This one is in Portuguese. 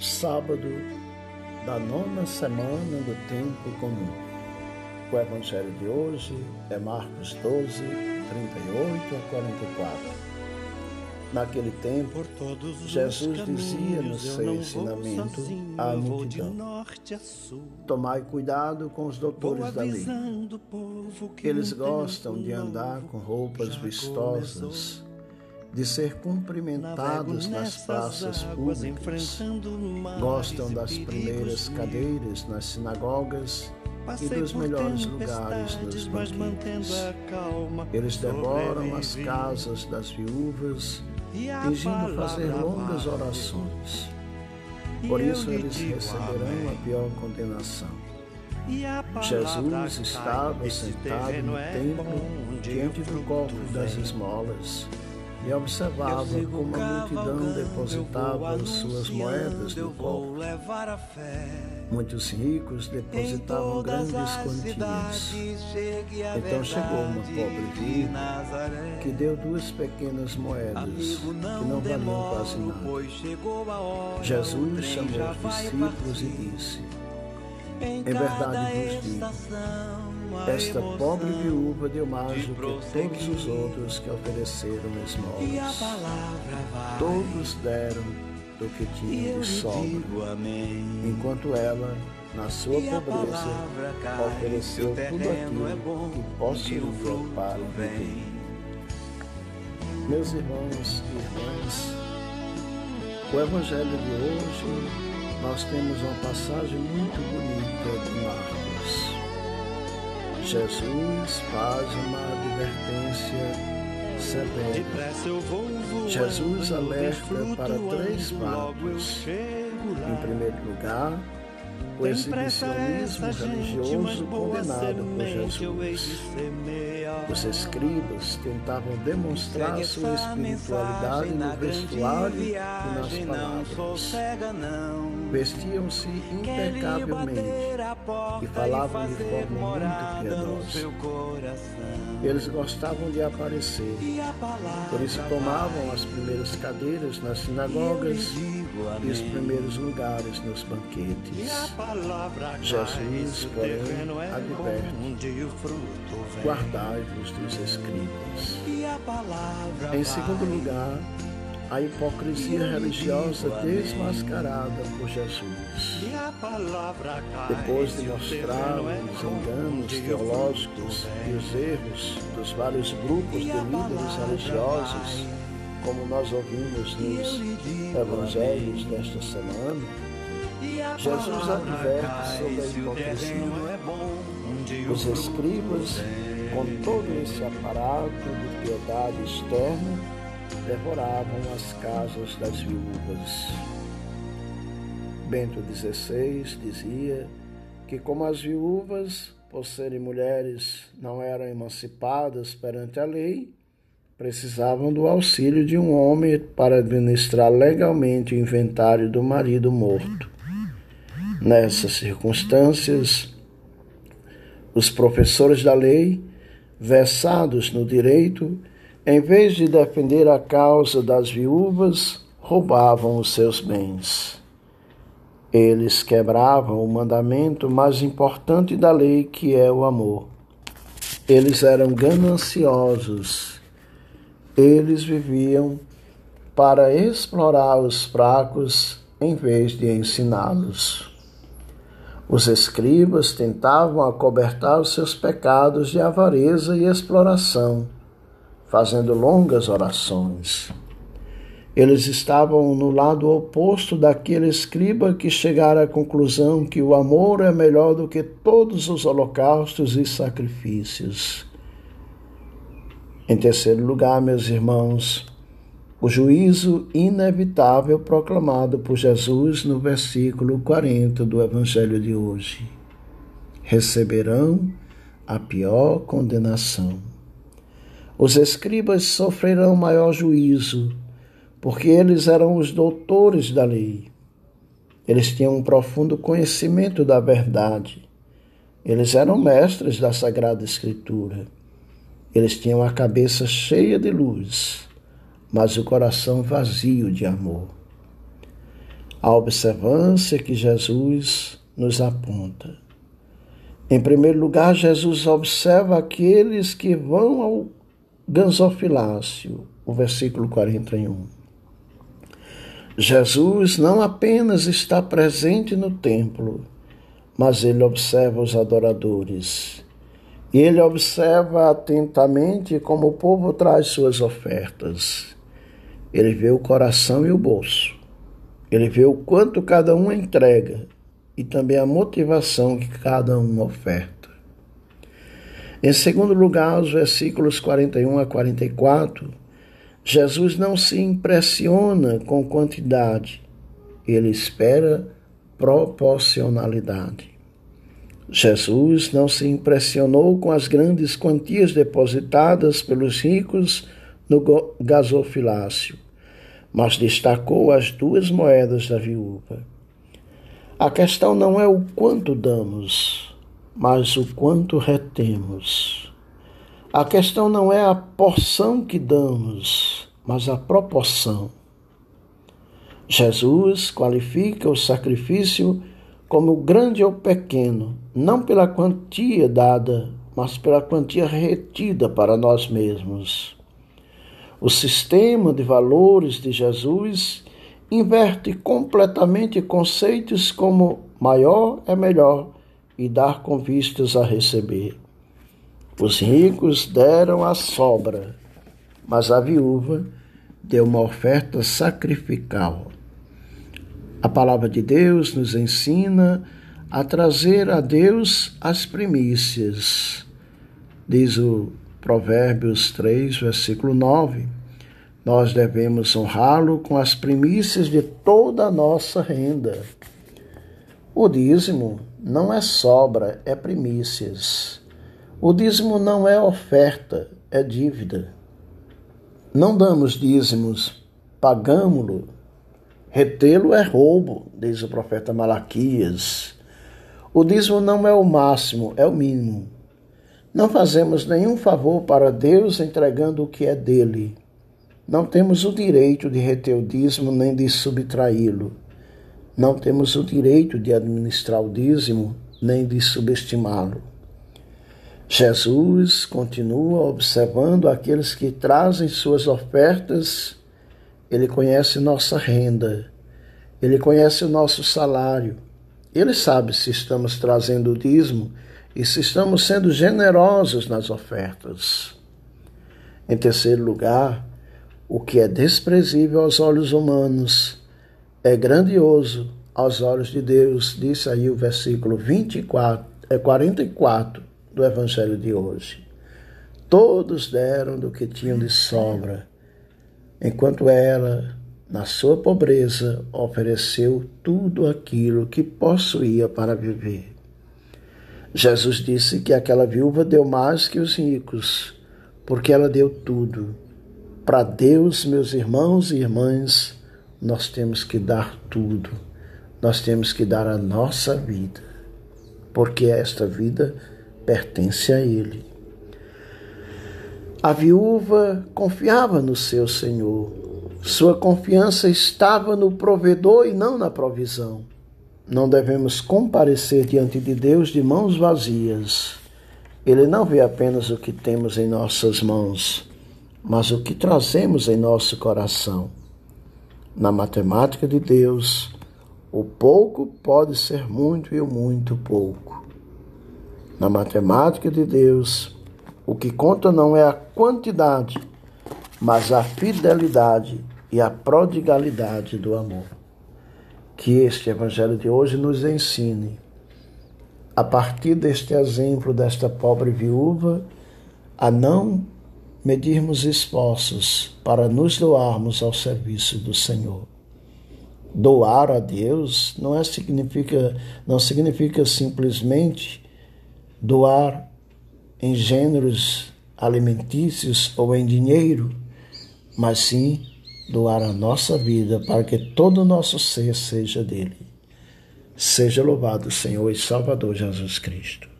sábado da nona semana do tempo comum. O evangelho de hoje é Marcos 12, 38 a 44. Naquele tempo, Jesus dizia no seu ensinamento à multidão: Tomai cuidado com os doutores da lei. Eles gostam de andar com roupas vistosas de ser cumprimentados nas praças públicas, gostam das primeiras cadeiras nas sinagogas e dos melhores lugares nos banquetes. Eles devoram as casas das viúvas, fingindo fazer longas orações. Por isso eles receberão a pior condenação. Jesus estava sentado no é templo diante do cofre das esmolas e observava como a multidão depositava suas moedas no cofre. Muitos ricos depositavam grandes quantias. Então chegou uma pobre viúva que deu duas pequenas moedas que não valiam quase nada. Jesus chamou os discípulos e disse: Em verdade vos digo esta pobre viúva deu mais do que todos os outros que ofereceram esmolas. Todos deram do que tinham de sobra, enquanto ela, na sua pobreza, ofereceu tudo aquilo que possuía para viver. Meus irmãos e irmãs, o Evangelho de hoje nós temos uma passagem muito bonita de Marcos. Jesus faz uma advertência severa. Jesus alerta para três fatos. Em primeiro lugar, o exibicionismo religioso condenado por Jesus. Os escribas tentavam demonstrar sua espiritualidade no vestuário e nas palavras. Vestiam-se impecavelmente e falavam de forma muito piedosa. Eles gostavam de aparecer, por isso tomavam as primeiras cadeiras nas sinagogas e os primeiros lugares nos banquetes. Jesus, porém, adverte: guardai-vos dos escribas. Em segundo lugar, a hipocrisia religiosa desmascarada por Jesus. Depois de mostrar os enganos teológicos e os erros dos vários grupos de líderes religiosos, como nós ouvimos nos evangelhos desta semana, Jesus adverte sobre a hipocrisia. Os escribas, com todo esse aparato de piedade externa, devoravam as casas das viúvas. Bento XVI dizia que, como as viúvas, por serem mulheres, não eram emancipadas perante a lei, precisavam do auxílio de um homem para administrar legalmente o inventário do marido morto. Nessas circunstâncias, os professores da lei, versados no direito, em vez de defender a causa das viúvas, roubavam os seus bens. Eles quebravam o mandamento mais importante da lei, que é o amor. Eles eram gananciosos. Eles viviam para explorar os fracos em vez de ensiná-los. Os escribas tentavam acobertar os seus pecados de avareza e exploração fazendo longas orações. Eles estavam no lado oposto daquele escriba que chegara à conclusão que o amor é melhor do que todos os holocaustos e sacrifícios. Em terceiro lugar, meus irmãos, o juízo inevitável proclamado por Jesus no versículo 40 do Evangelho de hoje. Receberão a pior condenação. Os escribas sofrerão maior juízo, porque eles eram os doutores da lei. Eles tinham um profundo conhecimento da verdade. Eles eram mestres da Sagrada Escritura. Eles tinham a cabeça cheia de luz, mas o coração vazio de amor. a observância que Jesus nos aponta. Em primeiro lugar, Jesus observa aqueles que vão ao gasofilácio, o versículo 41. Jesus não apenas está presente no templo, mas ele observa os adoradores. E ele observa atentamente como o povo traz suas ofertas. Ele vê o coração e o bolso. Ele vê o quanto cada um entrega e também a motivação que cada um oferta. Em segundo lugar, os versículos 41 a 44, Jesus não se impressiona com quantidade, ele espera proporcionalidade. Jesus não se impressionou com as grandes quantias depositadas pelos ricos no gasofilácio mas destacou as duas moedas da viúva. A questão não é o quanto damos, mas o quanto retemos. A questão não é a porção que damos, mas a proporção. Jesus qualifica o sacrifício como grande ou pequeno, não pela quantia dada, mas pela quantia retida para nós mesmos. O sistema de valores de Jesus inverte completamente conceitos como maior é melhor e dar com vistas a receber. Os ricos deram a sobra, mas a viúva deu uma oferta sacrificial. A palavra de Deus nos ensina a trazer a Deus as primícias. Diz o Provérbios 3, versículo 9. Nós devemos honrá-lo com as primícias de toda a nossa renda. O dízimo não é sobra, é primícias. O dízimo não é oferta, é dívida. Não damos dízimos, pagamo-lo. Retê-lo é roubo, diz o profeta Malaquias. O dízimo não é o máximo, é o mínimo. Não fazemos nenhum favor para Deus entregando o que é dele. Não temos o direito de reter o dízimo nem de subtraí-lo. Não temos o direito de administrar o dízimo nem de subestimá-lo. Jesus continua observando aqueles que trazem suas ofertas. Ele conhece nossa renda, ele conhece o nosso salário. Ele sabe se estamos trazendo o dízimo e se estamos sendo generosos nas ofertas. Em terceiro lugar, o que é desprezível aos olhos humanos é grandioso aos olhos de Deus, disse aí o versículo 24, é 44 do Evangelho de hoje. Todos deram do que tinham de sobra, enquanto ela, na sua pobreza, ofereceu tudo aquilo que possuía para viver. Jesus disse que aquela viúva deu mais que os ricos, porque ela deu tudo. Para Deus, meus irmãos e irmãs, nós temos que dar tudo. Nós temos que dar a nossa vida, porque esta vida pertence a Ele. A viúva confiava no seu Senhor. Sua confiança estava no provedor e não na provisão. Não devemos comparecer diante de Deus de mãos vazias. Ele não vê apenas o que temos em nossas mãos, mas o que trazemos em nosso coração. Na matemática de Deus, o pouco pode ser muito e o muito pouco. Na matemática de Deus, o que conta não é a quantidade, mas a fidelidade e a prodigalidade do amor que este Evangelho de hoje nos ensine, a partir deste exemplo desta pobre viúva, a não medirmos esforços para nos doarmos ao serviço do Senhor. Doar a Deus não é significa não significa simplesmente doar em gêneros alimentícios ou em dinheiro, mas sim doar a nossa vida para que todo o nosso ser seja dele. Seja louvado, Senhor e Salvador Jesus Cristo.